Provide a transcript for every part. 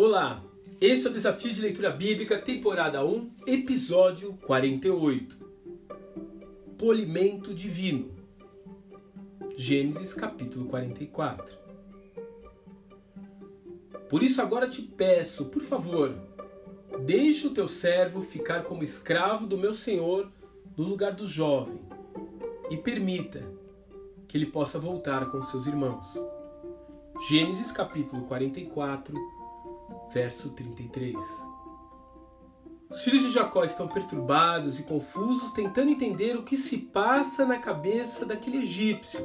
Olá, esse é o Desafio de Leitura Bíblica, temporada 1, episódio 48. Polimento Divino. Gênesis capítulo 44. Por isso agora te peço, por favor, deixe o teu servo ficar como escravo do meu senhor no lugar do jovem e permita que ele possa voltar com seus irmãos. Gênesis capítulo 44, verso 33. Os filhos de Jacó estão perturbados e confusos, tentando entender o que se passa na cabeça daquele egípcio,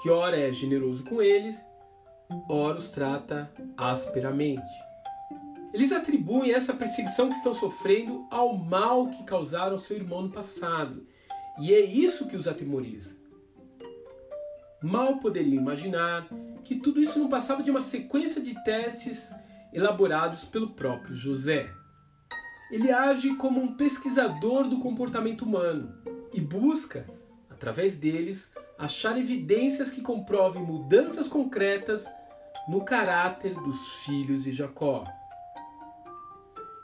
que ora é generoso com eles, ora os trata asperamente. Eles atribuem essa perseguição que estão sofrendo ao mal que causaram seu irmão no passado, e é isso que os atemoriza. Mal poderiam imaginar que tudo isso não passava de uma sequência de testes elaborados pelo próprio José. Ele age como um pesquisador do comportamento humano e busca, através deles, achar evidências que comprovem mudanças concretas no caráter dos filhos de Jacó.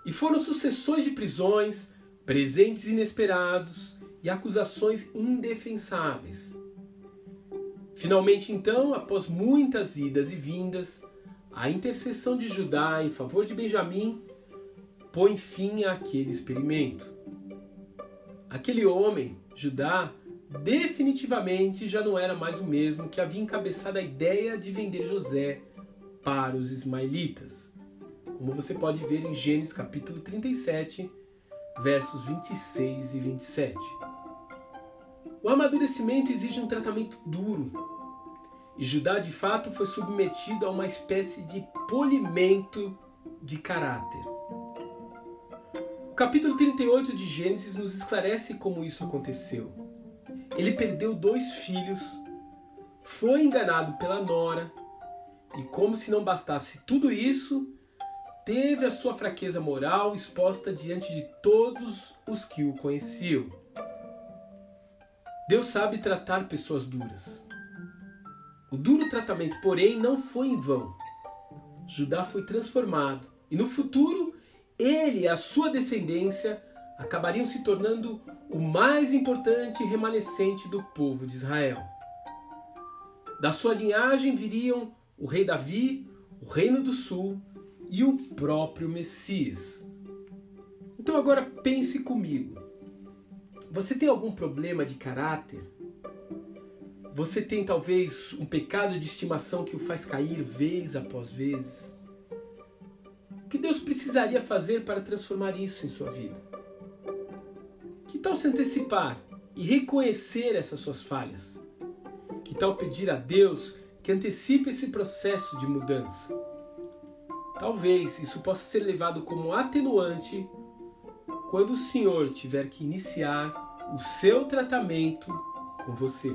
E foram sucessões de prisões, presentes inesperados e acusações indefensáveis. Finalmente, então, após muitas idas e vindas, a intercessão de Judá em favor de Benjamim põe fim àquele experimento. Aquele homem, Judá, definitivamente já não era mais o mesmo que havia encabeçado a ideia de vender José para os ismaelitas. Como você pode ver em Gênesis capítulo 37, versos 26 e 27. O amadurecimento exige um tratamento duro, e Judá de fato foi submetido a uma espécie de polimento de caráter. O capítulo 38 de Gênesis nos esclarece como isso aconteceu. Ele perdeu dois filhos, foi enganado pela nora, e como se não bastasse tudo isso, teve a sua fraqueza moral exposta diante de todos os que o conheciam. Deus sabe tratar pessoas duras. O duro tratamento, porém, não foi em vão. Judá foi transformado e no futuro ele e a sua descendência acabariam se tornando o mais importante remanescente do povo de Israel. Da sua linhagem viriam o rei Davi, o reino do sul e o próprio Messias. Então agora pense comigo. Você tem algum problema de caráter? Você tem talvez um pecado de estimação que o faz cair vez após vez? O que Deus precisaria fazer para transformar isso em sua vida? Que tal se antecipar e reconhecer essas suas falhas? Que tal pedir a Deus que antecipe esse processo de mudança? Talvez isso possa ser levado como atenuante quando o Senhor tiver que iniciar o seu tratamento com você.